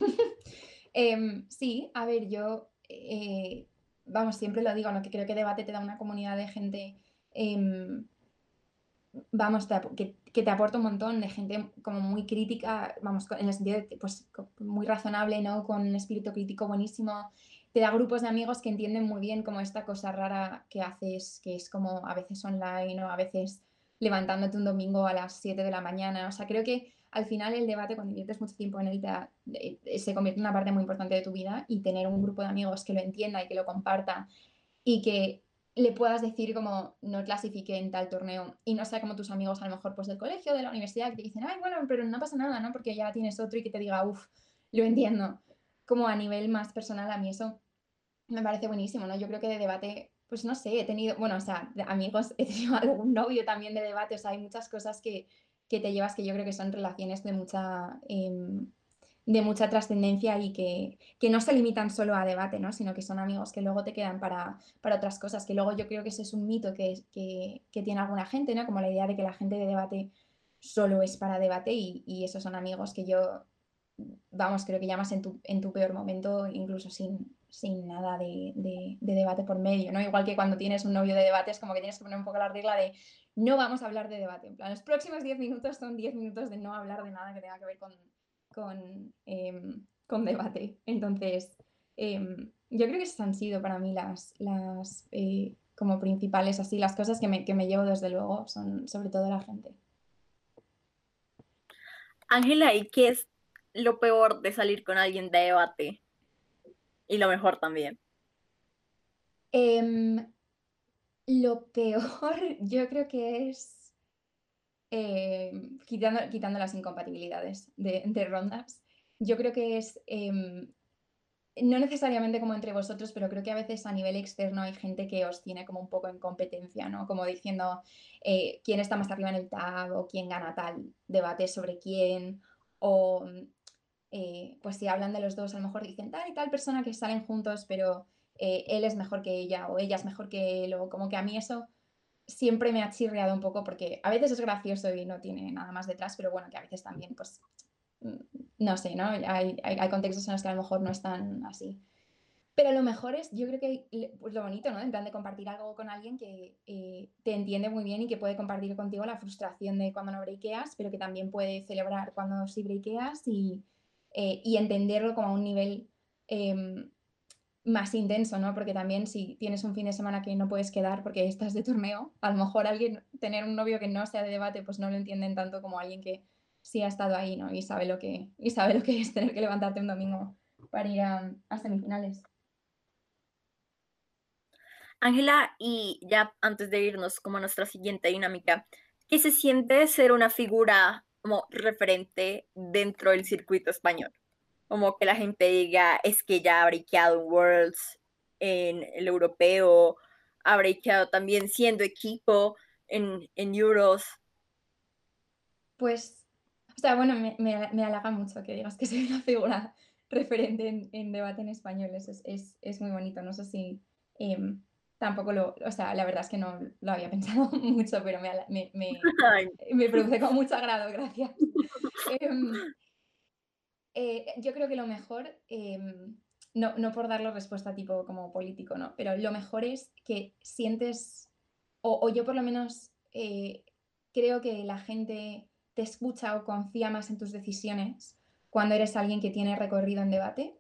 Em, sí, a ver, yo, eh, vamos, siempre lo digo, ¿no? Que creo que debate te da una comunidad de gente, em, vamos, que, te aporta un montón de gente como muy crítica, vamos, en el sentido de, pues, muy razonable, ¿no? Con un espíritu crítico buenísimo. Te da grupos de amigos que entienden muy bien como esta cosa rara que haces, que es como a veces online o a veces levantándote un domingo a las 7 de la mañana. O sea, creo que al final el debate, cuando inviertes mucho tiempo en él, te, se convierte en una parte muy importante de tu vida y tener un grupo de amigos que lo entienda y que lo comparta y que le puedas decir como no clasifique en tal torneo y no sea como tus amigos a lo mejor pues del colegio, de la universidad, que te dicen, ay, bueno, pero no pasa nada, ¿no? Porque ya tienes otro y que te diga, uff, lo entiendo. Como a nivel más personal, a mí eso me parece buenísimo, ¿no? Yo creo que de debate, pues no sé, he tenido, bueno, o sea, amigos, he tenido algún novio también de debate, o sea, hay muchas cosas que, que te llevas que yo creo que son relaciones de mucha, eh, de mucha trascendencia y que, que, no se limitan solo a debate, ¿no? sino que son amigos que luego te quedan para, para otras cosas, que luego yo creo que ese es un mito que, que, que, tiene alguna gente, ¿no? como la idea de que la gente de debate solo es para debate y, y esos son amigos que yo, vamos, creo que llamas en tu, en tu peor momento, incluso sin, sin nada de, de, de, debate por medio, ¿no? Igual que cuando tienes un novio de debate es como que tienes que poner un poco la regla de no vamos a hablar de debate. En plan, los próximos 10 minutos son 10 minutos de no hablar de nada que tenga que ver con, con, eh, con debate. Entonces, eh, yo creo que esas han sido para mí las, las eh, como principales, así, las cosas que me, que me llevo desde luego son sobre todo la gente. Ángela, ¿y qué es lo peor de salir con alguien de debate? Y lo mejor también. Eh, lo peor, yo creo que es eh, quitando, quitando, las incompatibilidades de, rondas. Yo creo que es eh, no necesariamente como entre vosotros, pero creo que a veces a nivel externo hay gente que os tiene como un poco en competencia, ¿no? Como diciendo eh, quién está más arriba en el tab o quién gana tal debate sobre quién, o eh, pues si hablan de los dos, a lo mejor dicen tal y tal persona que salen juntos, pero eh, él es mejor que ella o ella es mejor que él, o como que a mí eso siempre me ha chirriado un poco porque a veces es gracioso y no tiene nada más detrás, pero bueno, que a veces también, pues, mm, no sé, ¿no? Hay, hay, hay contextos en los que a lo mejor no están así. Pero lo mejor es, yo creo que pues lo bonito, ¿no? En plan de compartir algo con alguien que eh, te entiende muy bien y que puede compartir contigo la frustración de cuando no breakeas, pero que también puede celebrar cuando sí breakeas y, eh, y entenderlo como a un nivel eh, más intenso, ¿no? Porque también si tienes un fin de semana que no puedes quedar porque estás de torneo, a lo mejor alguien, tener un novio que no sea de debate, pues no lo entienden tanto como alguien que sí ha estado ahí, ¿no? Y sabe lo que, y sabe lo que es tener que levantarte un domingo para ir a semifinales. Ángela, y ya antes de irnos como a nuestra siguiente dinámica, ¿qué se siente ser una figura como referente dentro del circuito español? como que la gente diga, es que ya ha breakeado en Worlds, en el europeo, ha breakeado también siendo equipo en, en Euros. Pues, o sea, bueno, me, me, me, halaga mucho que digas que soy una figura referente en, debate en español. es, muy bonito. No sé si em, tampoco lo, o sea, la verdad es que no lo había pensado mucho, pero me, me, produce con mucho agrado, gracias. Em, eh, yo creo que lo mejor, em, no, no, por darle respuesta tipo como político, ¿no? Pero lo mejor es que sientes, o, yo por lo menos eh, creo que la gente te escucha o confía más en tus decisiones cuando eres alguien que tiene recorrido en debate.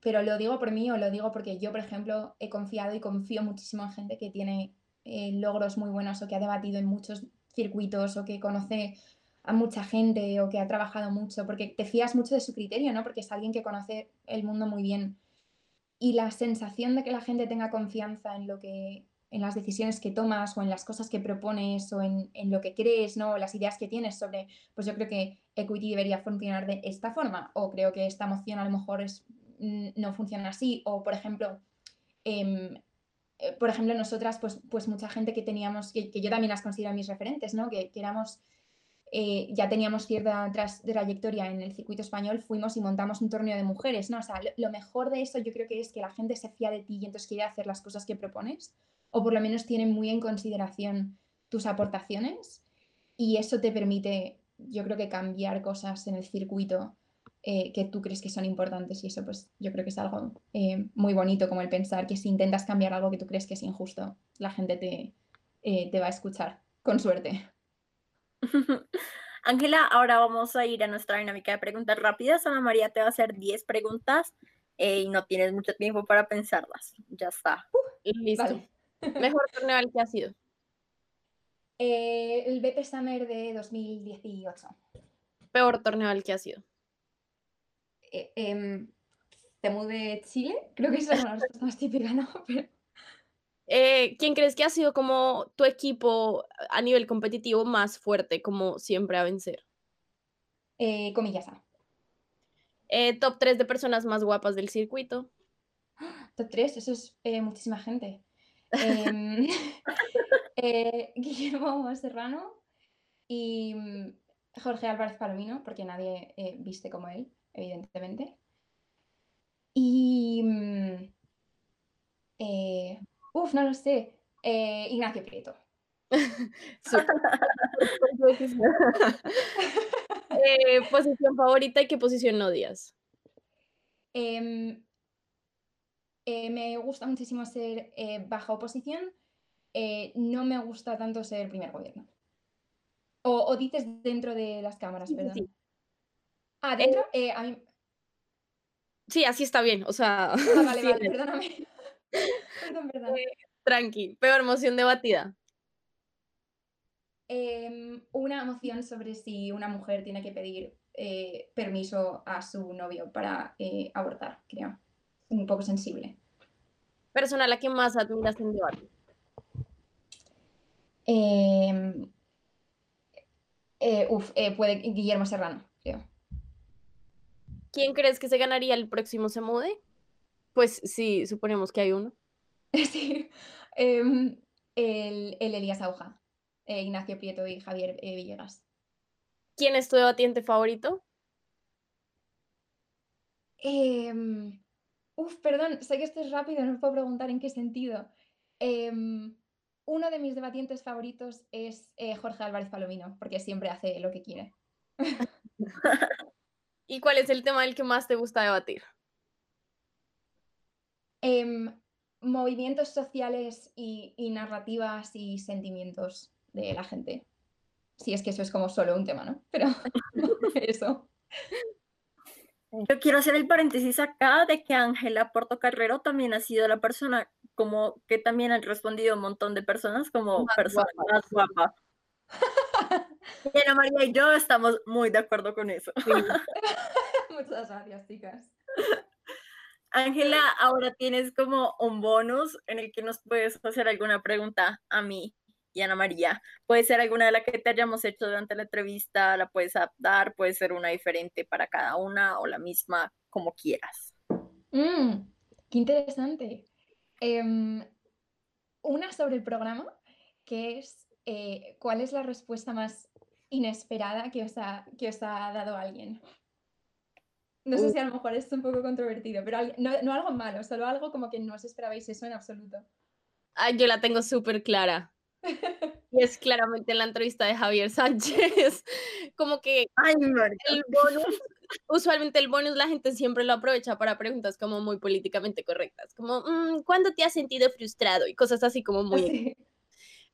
Pero lo digo por mí o lo digo porque yo, por ejemplo, he confiado y confío muchísimo en gente que tiene eh, logros muy buenos o que ha debatido en muchos circuitos o que conoce a mucha gente o que ha trabajado mucho, porque te fías mucho de su criterio, ¿no? Porque es alguien que conoce el mundo muy bien. Y la sensación de que la gente tenga confianza en lo que en las decisiones que tomas o en las cosas que propones o en, en, lo que crees, ¿no? O las ideas que tienes sobre, pues yo creo que equity debería funcionar de esta forma o creo que esta moción a lo mejor es no funciona así. O, por ejemplo, em, eh, por ejemplo, nosotras, pues, pues mucha gente que teníamos, que, yo también las considero mis referentes, ¿no? Que, éramos, eh, ya teníamos cierta trayectoria en el circuito español, fuimos y montamos un torneo de mujeres, ¿no? O sea, lo, mejor de eso yo creo que es que la gente se fía de ti y entonces quiere hacer las cosas que propones, o por lo menos tiene muy en consideración tus aportaciones, y eso te permite, yo creo que cambiar cosas en el circuito eh, que tú crees que son importantes y eso pues yo creo que es algo eh, muy bonito como el pensar que si intentas cambiar algo que tú crees que es injusto, la gente te, eh, te va a escuchar, con suerte. Ángela, ahora vamos a ir a nuestra dinámica de preguntas rápidas. Ana María te va a hacer 10 preguntas y no tienes mucho tiempo para pensarlas. Ya está. Uh, listo. Mejor torneo al que ha sido. el BP Summer de 2018. Peor torneo al que ha sido. Eh, em, Temu de Chile, creo que es la respuesta más típica, ¿no? Eh, ¿Quién crees que ha sido como tu equipo a nivel competitivo más fuerte, como siempre a vencer? Eh, comillas eh, top 3 de personas más guapas del circuito. Top 3, eso es muchísima gente. Em, Guillermo Serrano y mm, Jorge Álvarez Palomino, porque nadie viste como él evidentemente. Y... Mm, eh, uf, no lo sé. Eh, Ignacio Prieto. Eh, ¿Posición favorita y qué posición no odias? Em, me gusta muchísimo ser baja oposición. no me gusta tanto ser primer gobierno. O, dices dentro de las cámaras, perdón. Ah, dentro, eh, a mí... Sí, así está bien, o sea... Ah, vale, vale, perdóname. Perdón, perdón. Eh, tranqui, peor moción debatida. Em, una moción sobre si una mujer tiene que pedir eh, permiso a su novio para abortar, creo. Un poco sensible. Persona a la que más admiras en debate. Em, uf, puede Guillermo Serrano. ¿Quién crees que se ganaría el próximo Se Mude? Pues sí, suponemos que hay uno. sí. Em, el, Elías Auja, eh, Ignacio Prieto y Javier eh, Villegas. ¿Quién es tu debatiente favorito? Em, uf, perdón, sé que esto es rápido, no puedo preguntar en qué sentido. Em, uno de mis debatientes favoritos es eh, Jorge Álvarez Palomino, porque siempre hace lo que quiere. ¿Y cuál es el tema del que más te gusta debatir? Em, movimientos sociales y, narrativas y sentimientos de la gente. Si es que eso es como solo un tema, ¿no? Pero eso. Yo quiero hacer el paréntesis acá de que Ángela Portocarrero también ha sido la persona como que también han respondido un montón de personas como persona más guapa. Y Ana María y yo estamos muy de acuerdo con eso. Muchas gracias, chicas. Ángela, ahora tienes como un bonus en el que nos puedes hacer alguna pregunta a mí y Ana María. Puede ser alguna de las que te hayamos hecho durante la entrevista, la puedes adaptar, puede ser una diferente para cada una o la misma, como quieras. Mm, qué interesante. Em, una sobre el programa, que es eh, ¿cuál es la respuesta más inesperada que os ha, que os ha dado alguien? No sé si a lo mejor es un poco controvertido, pero no, no algo malo, solo algo como que no os esperabais eso en absoluto. Ay, yo la tengo súper clara. Y es claramente la entrevista de Javier Sánchez. Como que Ay, el bonus, usualmente el bonus la gente siempre lo aprovecha para preguntas como muy políticamente correctas, como mm, ¿cuándo te has sentido frustrado? Y cosas así como muy... Sí.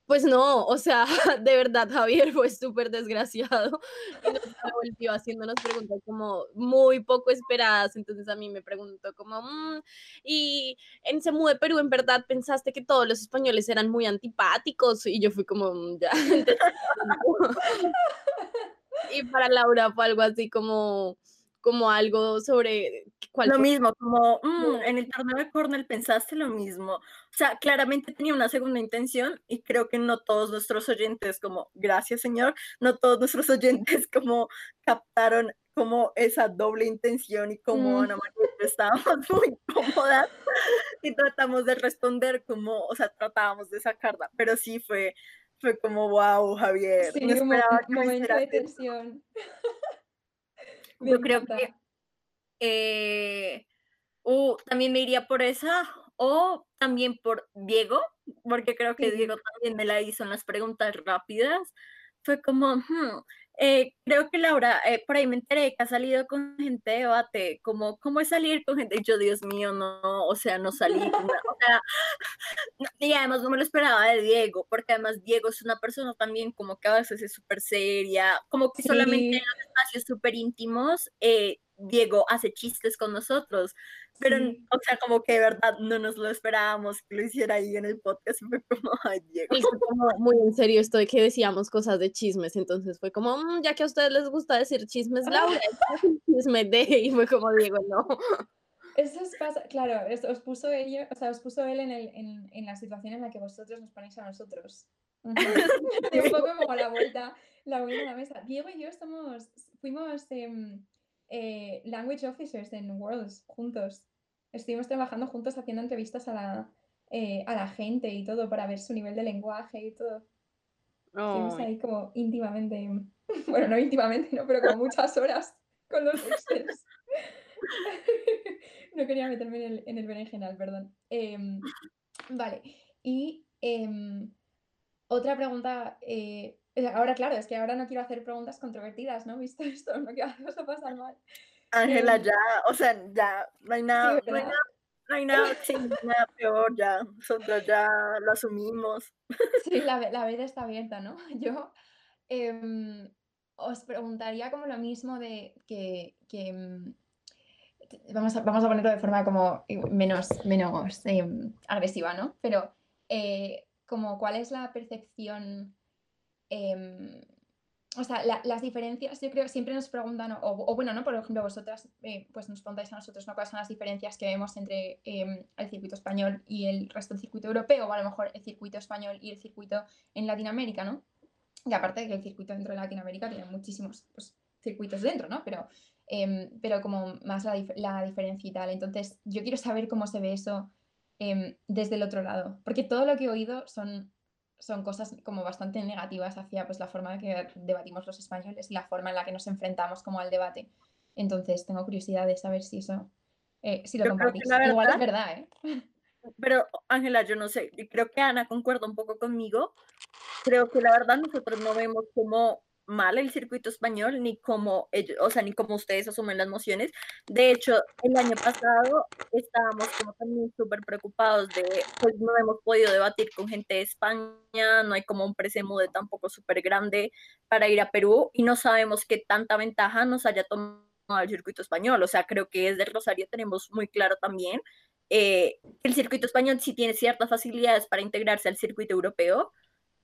Pues no, o sea, de verdad Javier fue súper desgraciado y nos volvió haciéndonos preguntas como muy poco esperadas, entonces a mí me preguntó como, "Mm, y en Semú de Perú, ¿en verdad pensaste que todos los españoles eran muy antipáticos? Y yo fui como, "Mm, ya. y para Laura fue algo así como, como algo sobre cuál Lo fue- mismo, como "Mm, en el torneo de Cornell pensaste lo mismo. O sea, claramente tenía una segunda intención y creo que no todos nuestros oyentes, como gracias señor, no todos nuestros oyentes como captaron como esa doble intención y como Mm. Ana María estábamos muy cómodas y tratamos de responder como, o sea, tratábamos de sacarla, pero sí fue, fue como wow, Javier, Sí, no esperaba que un me momento de hicieras esto". tensión. Yo creo que eh, uh, también me iría por esa o también por Diego, porque creo que Sí. Diego también me la hizo en las preguntas rápidas. Fue como, "Hmm, eh, creo que Laura, eh, por ahí me enteré que ha salido con gente de debate, como, ¿cómo es salir con gente? Yo, Dios mío, no, o sea, no salí, con una- o sea, no, y además no me lo esperaba de Diego, porque además Diego es una persona también como que a veces es súper seria, como que solamente Sí, espacios súper íntimos, eh, Diego hace chistes con nosotros, pero, sí. o sea, como que de verdad no nos lo esperábamos que lo hiciera ahí en el podcast, y fue como, ay, Diego. él se tomó muy en serio esto de que decíamos cosas de chismes, entonces fue como, "Mm, ya que a ustedes les gusta decir chismes, Laura, es un chisme de, y fue como Diego, no. Eso os pasa, claro, es- os puso ello, o sea, os puso él en, el, en, en la situación en la que vosotros nos ponéis a nosotros. Un poco como la vuelta, la vuelta a la mesa. Diego y yo estamos, fuimos em, eh, language officers en Worlds juntos. Estuvimos trabajando juntos haciendo entrevistas a la, eh, a la gente y todo para ver su nivel de lenguaje y todo. Estuvimos Ay. ahí como íntimamente, bueno, no íntimamente, no, pero como muchas horas con los extras. No quería meterme en el, en el berenjenal, perdón. Em, vale, y em, otra pregunta, eh, ahora claro, es que ahora no quiero hacer preguntas controvertidas, ¿no? Visto esto, no quiero hacerlos a pasar mal. Ángela, Em, ya, o sea, ya, no hay sí, nada, no hay ¿verdad? nada, no hay nada, sí, nada peor, ya, nosotros ya lo asumimos. Sí, la, la veda está abierta, ¿no? Yo em, os preguntaría como lo mismo de que, que, em, vamos a, vamos a ponerlo de forma como eh, menos, menos agresiva, ¿no? Pero eh, como cuál es la percepción, em, o sea, la- las diferencias, yo creo, siempre nos preguntan, o, bueno, ¿no? Por ejemplo, vosotras, eh, pues nos preguntáis a nosotros, ¿no? ¿Cuáles son las diferencias que vemos entre em, el circuito español y el resto del circuito europeo? O a lo mejor el circuito español y el circuito en Latinoamérica, ¿no? Y aparte de que el circuito dentro de Latinoamérica tiene muchísimos pues, circuitos dentro, ¿no? Pero, em, pero como más la, la diferencia y tal. Entonces, yo quiero saber cómo se ve eso desde el otro lado. Porque todo lo que he oído son, son cosas como bastante negativas hacia pues, la forma en que debatimos los españoles y la forma en la que nos enfrentamos como al debate. Entonces, tengo curiosidad de saber si eso, eh, si lo Yo compartís. la Igual es verdad, verdad, ¿eh? pero Ángela, yo no sé, creo que Ana concuerda un poco conmigo, creo que la verdad nosotros no vemos como mal el circuito español, ni como ellos, o sea, ni como ustedes asumen las mociones. De hecho, el año pasado estábamos como también súper preocupados de, pues no hemos podido debatir con gente de España, no hay como un presemude tampoco súper grande para ir a Perú y no sabemos qué tanta ventaja nos haya tomado el circuito español. O sea, creo que desde Rosario tenemos muy claro también eh, el circuito español sí tiene ciertas facilidades para integrarse al circuito europeo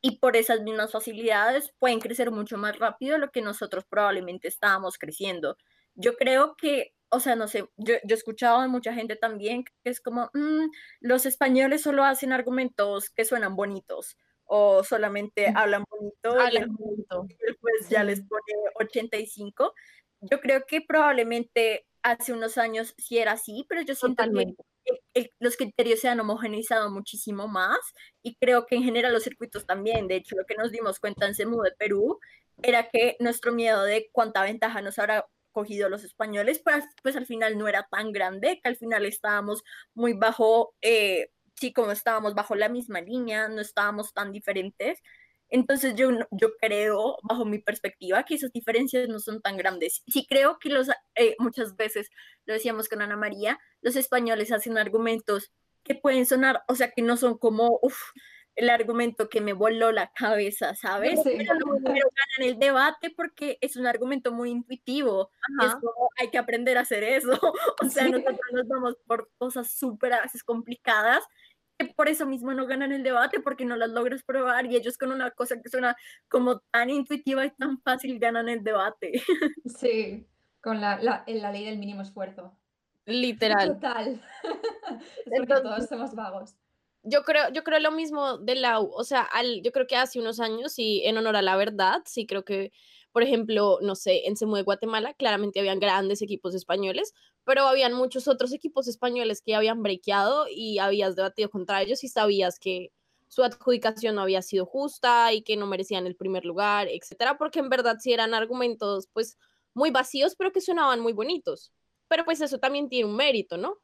y por esas mismas facilidades pueden crecer mucho más rápido de lo que nosotros probablemente estábamos creciendo. Yo creo que, o sea, no sé, yo, yo he escuchado de mucha gente también que es como, "Mm, los españoles solo hacen argumentos que suenan bonitos o solamente hablan bonito y Hablan el bonito. juez ya les pone 85. Yo creo que probablemente hace unos años sí era así, pero yo siento que Totalmente. el- el- los criterios se han homogeneizado muchísimo más y creo que en general los circuitos también. De hecho, lo que nos dimos cuenta en CEMU de Perú era que nuestro miedo de cuánta ventaja nos habrá cogido los españoles, pues, pues al final no era tan grande, que al final estábamos muy bajo, eh, sí, como estábamos bajo la misma línea, no estábamos tan diferentes. Entonces yo, yo creo, bajo mi perspectiva, que esas diferencias no son tan grandes. Sí creo que los, eh, muchas veces, lo decíamos con Ana María, los españoles hacen argumentos que pueden sonar, o sea, que no son como, uff, el argumento que me voló la cabeza, ¿sabes? Pero, ganan el debate porque es un argumento muy intuitivo. es como, hay que aprender a hacer eso. o sea, nosotros nos vamos por cosas súper a veces complicadas por eso mismo no ganan el debate porque no las logras probar y ellos con una cosa que suena como tan intuitiva y tan fácil ganan el debate. Sí, con la, la, la ley del mínimo esfuerzo. Literal. Total. es porque todos somos vagos yo creo, yo creo lo mismo de Lau, o sea, al, yo creo que hace unos años y en honor a la verdad, sí creo que, por ejemplo, no sé, en Semu de Guatemala claramente habían grandes equipos españoles, pero habían muchos otros equipos españoles que habían brequeado y habías debatido contra ellos y sabías que su adjudicación no había sido justa y que no merecían el primer lugar, etcétera, porque en verdad sí eran argumentos pues muy vacíos, pero que sonaban muy bonitos. Pero pues eso también tiene un mérito, ¿no?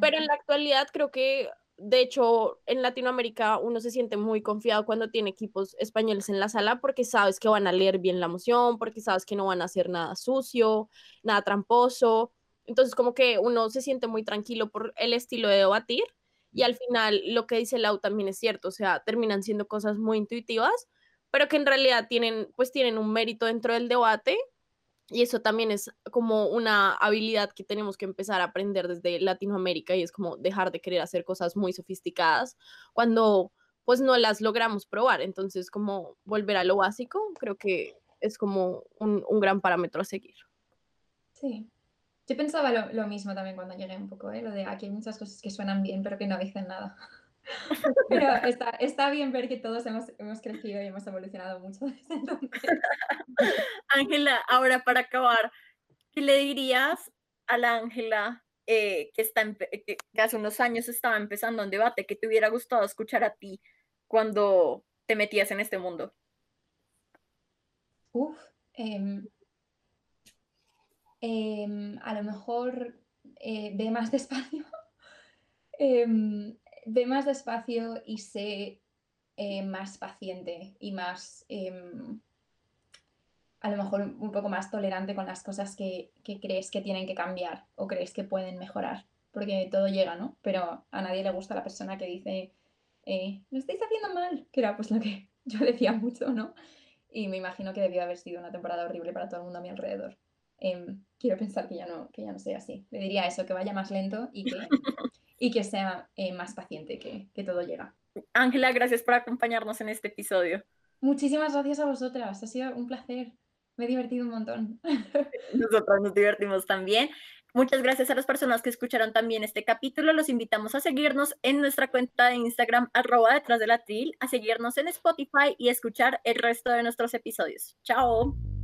Pero en la actualidad creo que de hecho, en Latinoamérica uno se siente muy confiado cuando tiene equipos españoles en la sala porque sabes que van a leer bien la moción, porque sabes que no van a hacer nada sucio, nada tramposo. Entonces, como que uno se siente muy tranquilo por el estilo de debatir y al final lo que dice Lau también es cierto, o sea, terminan siendo cosas muy intuitivas, pero que en realidad tienen, pues tienen un mérito dentro del debate y eso también es como una habilidad que tenemos que empezar a aprender desde Latinoamérica y es como dejar de querer hacer cosas muy sofisticadas cuando pues no las logramos probar. Entonces, como volver a lo básico, creo que es como un, gran parámetro a seguir. Sí. Yo pensaba lo, lo, mismo también cuando llegué un poco, ¿eh? lo de aquí hay muchas cosas que suenan bien pero que no dicen nada. Pero está, está, bien ver que todos hemos, hemos, crecido y hemos evolucionado mucho desde entonces. Ángela, ahora para acabar, ¿qué le dirías a la Ángela eh, que, está que hace unos años estaba empezando un debate que te hubiera gustado escuchar a ti cuando te metías en este mundo? Uf, em, em, a lo mejor eh, ve más despacio. Em, ve más despacio y sé eh, más paciente y más, em, a lo mejor un poco más tolerante con las cosas que, crees que tienen que cambiar o crees que pueden mejorar, porque todo llega, ¿no? Pero a nadie le gusta la persona que dice, eh, lo estáis haciendo mal, que era pues lo que yo decía mucho, ¿no? Y me imagino que debió haber sido una temporada horrible para todo el mundo a mi alrededor. Em, quiero pensar que ya no, que ya no sea así. Le diría eso, que vaya más lento y que y que sea eh, más paciente, que, que todo llega. Ángela, gracias por acompañarnos en este episodio. Muchísimas gracias a vosotras, ha sido un placer. Me he divertido un montón. Nosotros nos divertimos también. Muchas gracias a las personas que escucharon también este capítulo. Los invitamos a seguirnos en nuestra cuenta de Instagram, arroba detrás de la tril, a seguirnos en Spotify y escuchar el resto de nuestros episodios. Chao.